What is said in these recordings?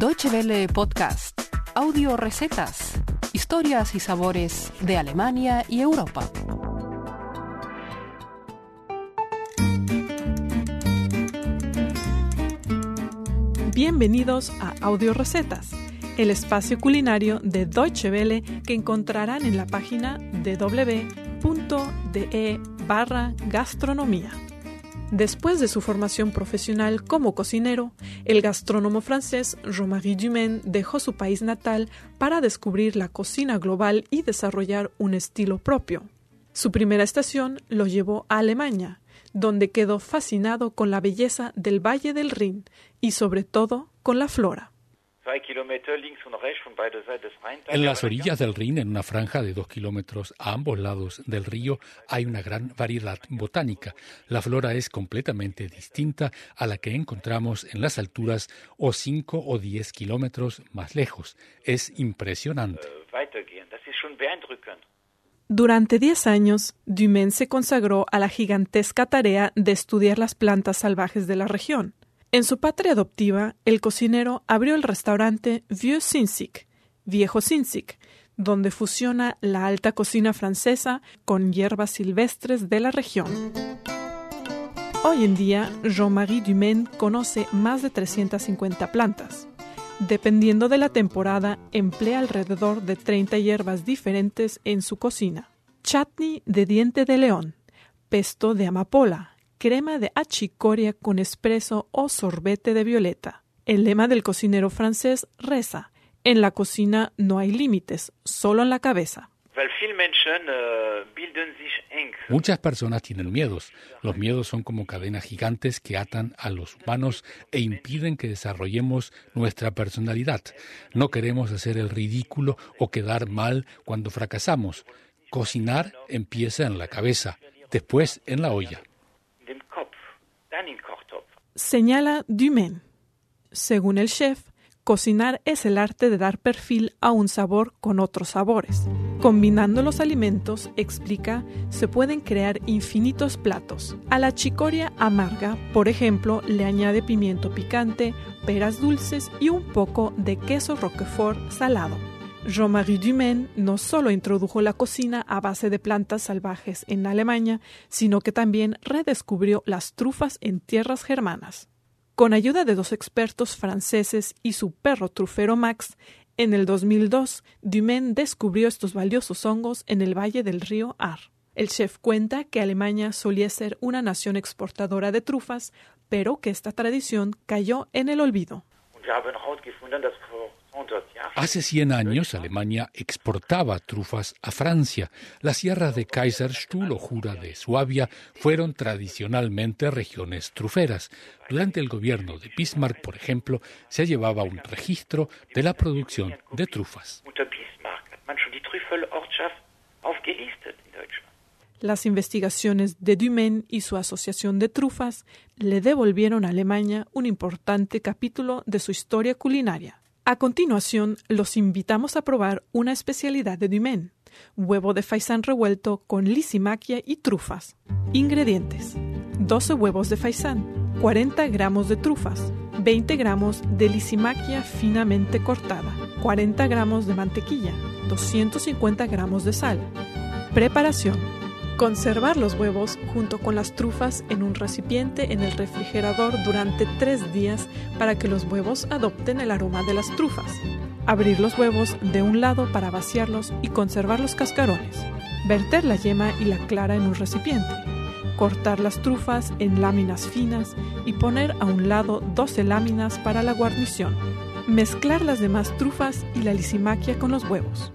Deutsche Welle Podcast, audio recetas, historias y sabores de Alemania y Europa. Bienvenidos a Audio Recetas, el espacio culinario de Deutsche Welle que encontrarán en la página www.de barra gastronomía. Después de su formación profesional como cocinero, el gastrónomo francés Jean-Marie Dumaine dejó su país natal para descubrir la cocina global y desarrollar un estilo propio. Su primera estación lo llevó a Alemania, donde quedó fascinado con la belleza del Valle del Rin y sobre todo con la flora. En las orillas del Rin, en una franja de dos kilómetros a ambos lados del río, hay una gran variedad botánica. La flora es completamente distinta a la que encontramos en las alturas o cinco o diez kilómetros más lejos. Es impresionante. Durante diez años, Dumaine se consagró a la gigantesca tarea de estudiar las plantas salvajes de la región. En su patria adoptiva, el cocinero abrió el restaurante Vieux Sinsic, Viejo Sinsic, donde fusiona la alta cocina francesa con hierbas silvestres de la región. Hoy en día, Jean-Marie Dumaine conoce más de 350 plantas. Dependiendo de la temporada, emplea alrededor de 30 hierbas diferentes en su cocina. Chutney de diente de león, pesto de amapola, crema de achicoria con espresso o sorbete de violeta. El lema del cocinero francés reza: En la cocina no hay límites, solo en la cabeza. Muchas personas tienen miedos. Los miedos son como cadenas gigantes que atan a los humanos e impiden que desarrollemos nuestra personalidad. No queremos hacer el ridículo o quedar mal cuando fracasamos. Cocinar empieza en la cabeza, después en la olla. Señala Dumaine. Según el chef, cocinar es el arte de dar perfil a un sabor con otros sabores. Combinando los alimentos, explica, se pueden crear infinitos platos. A la chicoria amarga, por ejemplo, le añade pimiento picante, peras dulces y un poco de queso roquefort salado. Jean-Marie Dumaine no solo introdujo la cocina a base de plantas salvajes en Alemania, sino que también redescubrió las trufas en tierras germanas. Con ayuda de dos expertos franceses y su perro trufero Max, en el 2002, Dumaine descubrió estos valiosos hongos en el valle del río Ar. El chef cuenta que Alemania solía ser una nación exportadora de trufas, pero que esta tradición cayó en el olvido. Hace 100 años Alemania exportaba trufas a Francia. Las sierras de Kaiserstuhl o Jura de Suabia fueron tradicionalmente regiones truferas. Durante el gobierno de Bismarck, por ejemplo, se llevaba un registro de la producción de trufas. Las investigaciones de Dumaine y su asociación de trufas le devolvieron a Alemania un importante capítulo de su historia culinaria. A continuación, los invitamos a probar una especialidad de Dumaine, huevo de faisán revuelto con lisimaquia y trufas. Ingredientes: 12 huevos de faisán, 40 gramos de trufas, 20 gramos de lisimaquia finamente cortada, 40 gramos de mantequilla, 250 gramos de sal. Preparación: Conservar los huevos junto con las trufas en un recipiente en el refrigerador durante tres días para que los huevos adopten el aroma de las trufas. Abrir los huevos de un lado para vaciarlos y conservar los cascarones. Verter la yema y la clara en un recipiente. Cortar las trufas en láminas finas y poner a un lado 12 láminas para la guarnición. Mezclar las demás trufas y la lisimaquia con los huevos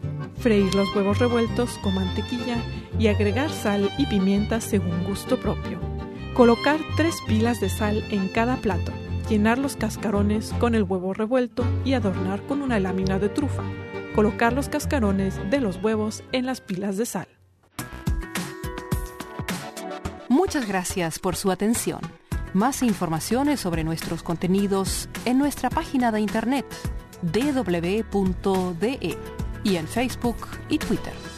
freír los huevos revueltos con mantequilla y agregar sal y pimienta según gusto propio. Colocar tres pilas de sal en cada plato, llenar los cascarones con el huevo revuelto y adornar con una lámina de trufa. Colocar los cascarones de los huevos en las pilas de sal. Muchas gracias por su atención. Más informaciones sobre nuestros contenidos en nuestra página de internet www.de y en Facebook y Twitter.